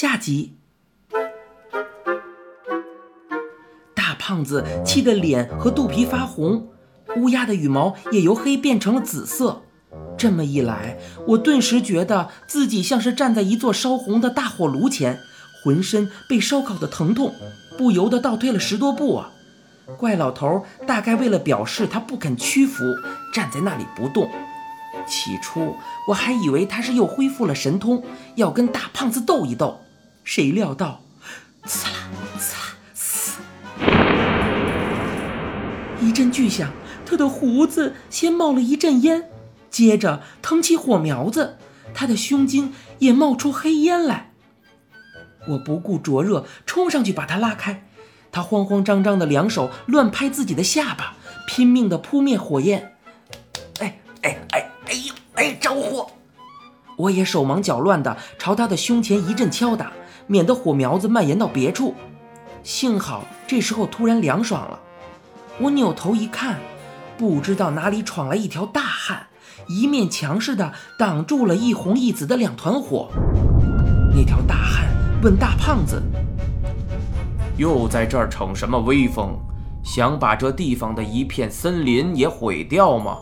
下集。大胖子气得脸和肚皮发红，乌鸦的羽毛也由黑变成了紫色。这么一来，我顿时觉得自己像是站在一座烧红的大火炉前，浑身被烧烤的疼痛，不由得倒退了十多步啊！怪老头大概为了表示他不肯屈服，站在那里不动。起初我还以为他是又恢复了神通，要跟大胖子斗一斗，谁料到，刺啦刺啦嘶，一阵巨响，他的胡子先冒了一阵烟，接着腾起火苗子，他的胸襟也冒出黑烟来。我不顾灼热，冲上去把他拉开。他慌慌张张的两手乱拍自己的下巴，拼命的扑灭火焰。哎哎哎哎呦哎着火！我也手忙脚乱的朝他的胸前一阵敲打，免得火苗子蔓延到别处。幸好这时候突然凉爽了。我扭头一看，不知道哪里闯来一条大汉，一面强势的挡住了一红一紫的两团火。那条大汉问大胖子。又在这儿逞什么威风？想把这地方的一片森林也毁掉吗？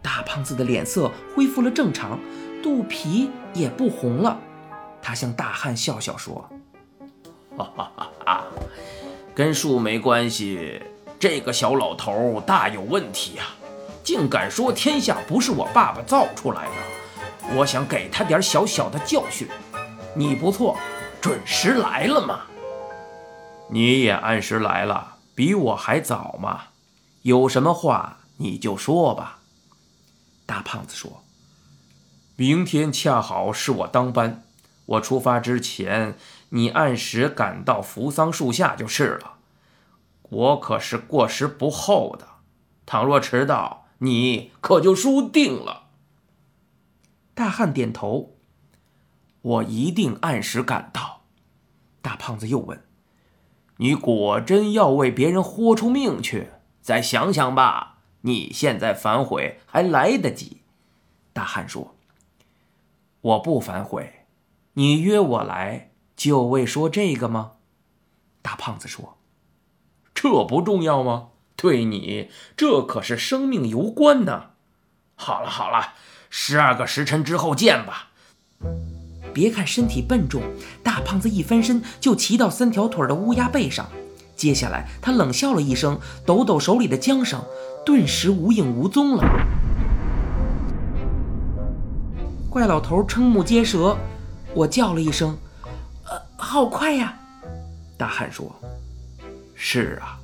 大胖子的脸色恢复了正常，肚皮也不红了。他向大汉笑笑说：“哈哈哈哈，跟树没关系。这个小老头大有问题呀，竟敢说天下不是我爸爸造出来的。我想给他点小小的教训。你不错，准时来了嘛。”你也按时来了，比我还早嘛。有什么话你就说吧。大胖子说：“明天恰好是我当班，我出发之前，你按时赶到扶桑树下就是了。我可是过时不候的，倘若迟到，你可就输定了。”大汉点头：“我一定按时赶到。”大胖子又问。你果真要为别人豁出命去？再想想吧，你现在反悔还来得及。大汉说：“我不反悔，你约我来就为说这个吗？”大胖子说：“这不重要吗？对你，这可是生命攸关呢。好了好了，十二个时辰之后见吧。”别看身体笨重，大胖子一翻身就骑到三条腿的乌鸦背上。接下来，他冷笑了一声，抖抖手里的缰绳，顿时无影无踪了。怪老头瞠目结舌，我叫了一声：“呃，好快呀！”大汉说：“是啊，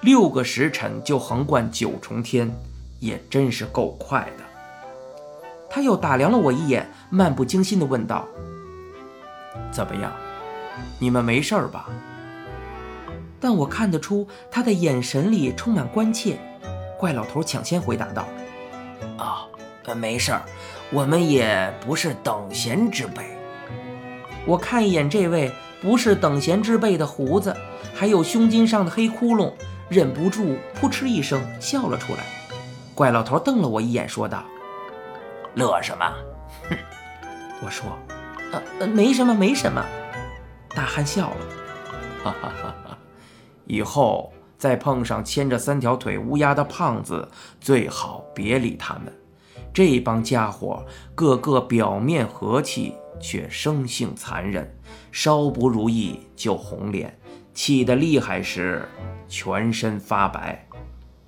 六个时辰就横贯九重天，也真是够快的。”他又打量了我一眼，漫不经心地问道：“怎么样？你们没事儿吧？”但我看得出他的眼神里充满关切。怪老头抢先回答道：“啊，呃没事儿，我们也不是等闲之辈。”我看一眼这位不是等闲之辈的胡子，还有胸襟上的黑窟窿，忍不住扑哧一声笑了出来。怪老头瞪了我一眼，说道。乐什么？哼！我说，呃呃，没什么，没什么。大汉笑了，哈哈哈哈！以后再碰上牵着三条腿乌鸦的胖子，最好别理他们。这帮家伙个个表面和气，却生性残忍，稍不如意就红脸，气得厉害时全身发白。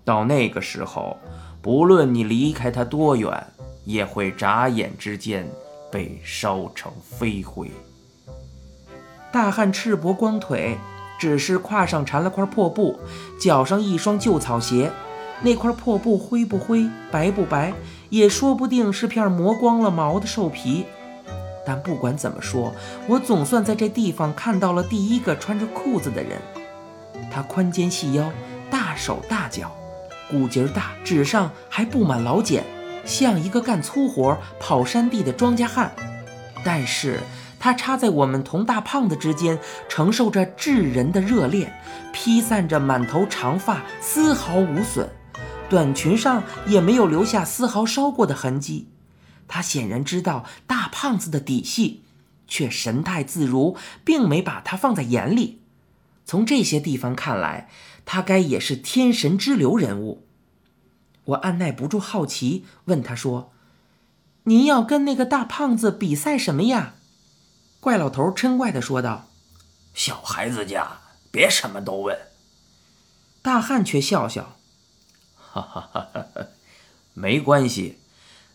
到那个时候，不论你离开他多远。也会眨眼之间被烧成飞灰。大汉赤膊光腿，只是胯上缠了块破布，脚上一双旧草鞋。那块破布灰不灰，白不白，也说不定是片磨光了毛的兽皮。但不管怎么说，我总算在这地方看到了第一个穿着裤子的人。他宽肩细腰，大手大脚，骨节大，指上还布满老茧。像一个干粗活、跑山地的庄稼汉，但是他插在我们同大胖子之间，承受着炙人的热恋，披散着满头长发，丝毫无损，短裙上也没有留下丝毫烧过的痕迹。他显然知道大胖子的底细，却神态自如，并没把他放在眼里。从这些地方看来，他该也是天神之流人物。我按耐不住好奇，问他说：“您要跟那个大胖子比赛什么呀？”怪老头嗔怪地说道：“小孩子家，别什么都问。”大汉却笑笑：“哈哈哈哈，没关系。”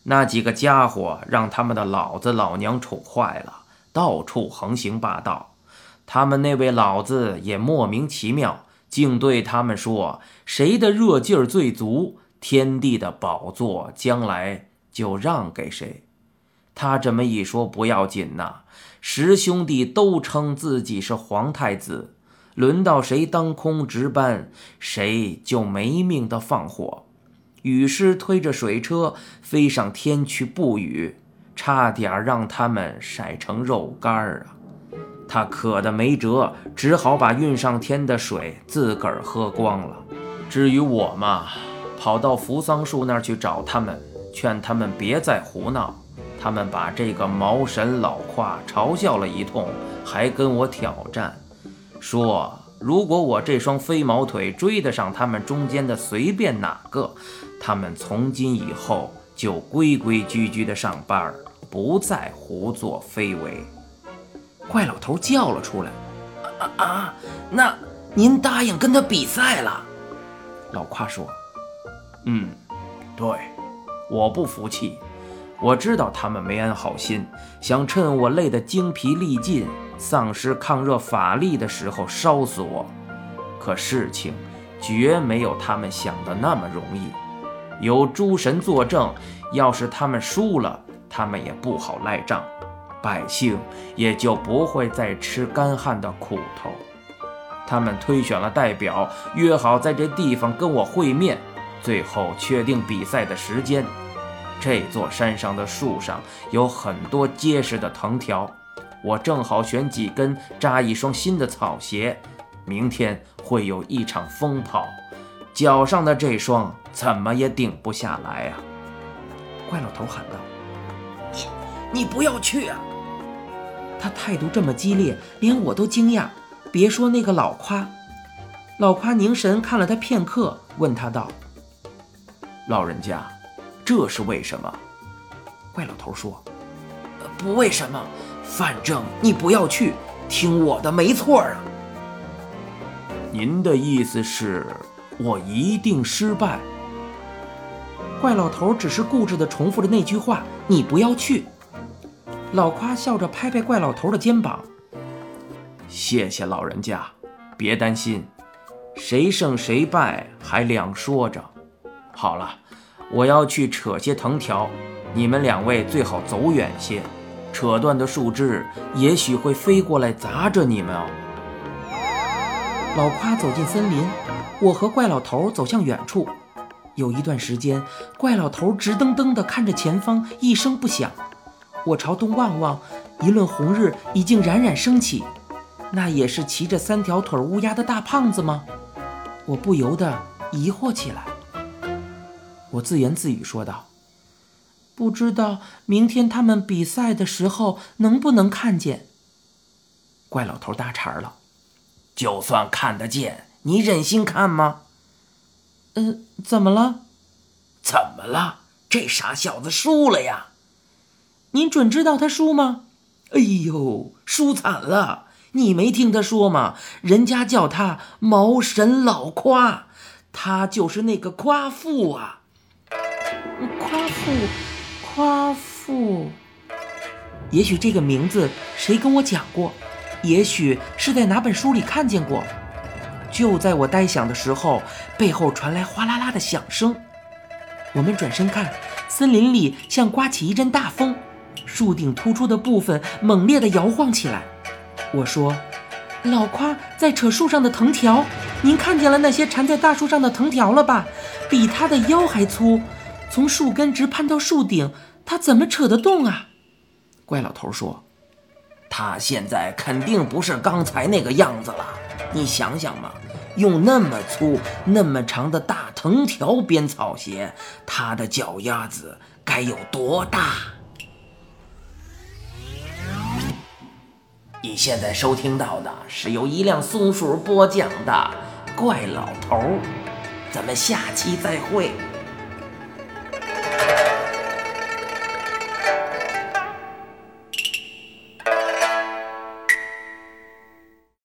那几个家伙让他们的老子老娘宠坏了，到处横行霸道。他们那位老子也莫名其妙，竟对他们说：“谁的热劲儿最足，天帝的宝座将来就让给谁。”他这么一说不要紧呐，十兄弟都称自己是皇太子，轮到谁当空值班，谁就没命的放火。雨师推着水车飞上天去布雨，差点让他们晒成肉干儿啊！他渴得没辙，只好把运上天的水自个儿喝光了。至于我嘛，跑到扶桑树那儿去找他们，劝他们别再胡闹。他们把这个毛神老夸嘲笑了一通，还跟我挑战，说如果我这双飞毛腿追得上他们中间的随便哪个。他们从今以后就规规矩矩的上班，不再胡作非为。怪老头叫了出来：“啊啊！那您答应跟他比赛了？”老夸说：“嗯，对，我不服气。我知道他们没安好心，想趁我累得精疲力尽、丧失抗热法力的时候烧死我。可事情绝没有他们想的那么容易。”有诸神作证，要是他们输了，他们也不好赖账，百姓也就不会再吃干旱的苦头。他们推选了代表，约好在这地方跟我会面，最后确定比赛的时间。这座山上的树上有很多结实的藤条，我正好选几根扎一双新的草鞋，明天会有一场风跑。脚上的这双怎么也顶不下来呀！怪老头喊道：“你你不要去啊！”他态度这么激烈，连我都惊讶。别说那个老夸，老夸凝神看了他片刻，问他道：“老人家，这是为什么？”怪老头说：“不为什么，反正你不要去，听我的没错啊。”您的意思是？我一定失败。怪老头只是固执地重复着那句话：“你不要去。”老夸笑着拍拍怪老头的肩膀：“谢谢老人家，别担心，谁胜谁败还两说着。好了，我要去扯些藤条，你们两位最好走远些，扯断的树枝也许会飞过来砸着你们哦。”老夸走进森林。我和怪老头走向远处，有一段时间，怪老头直瞪瞪地看着前方，一声不响。我朝东望望，一轮红日已经冉冉升起，那也是骑着三条腿乌鸦的大胖子吗？我不由得疑惑起来。我自言自语说道：“不知道明天他们比赛的时候能不能看见。”怪老头搭茬了：“就算看得见。”你忍心看吗？嗯，怎么了？怎么了？这傻小子输了呀！您准知道他输吗？哎呦，输惨了！你没听他说吗？人家叫他毛神老夸，他就是那个夸父啊！夸父，夸父。也许这个名字谁跟我讲过，也许是在哪本书里看见过。就在我呆想的时候，背后传来哗啦啦的响声。我们转身看，森林里像刮起一阵大风，树顶突出的部分猛烈地摇晃起来。我说：“老夸在扯树上的藤条，您看见了那些缠在大树上的藤条了吧？比他的腰还粗，从树根直攀到树顶，他怎么扯得动啊？”怪老头说：“他现在肯定不是刚才那个样子了。你想想嘛。”用那么粗、那么长的大藤条编草鞋，他的脚丫子该有多大？你现在收听到的是由一辆松鼠播讲的《怪老头》，咱们下期再会。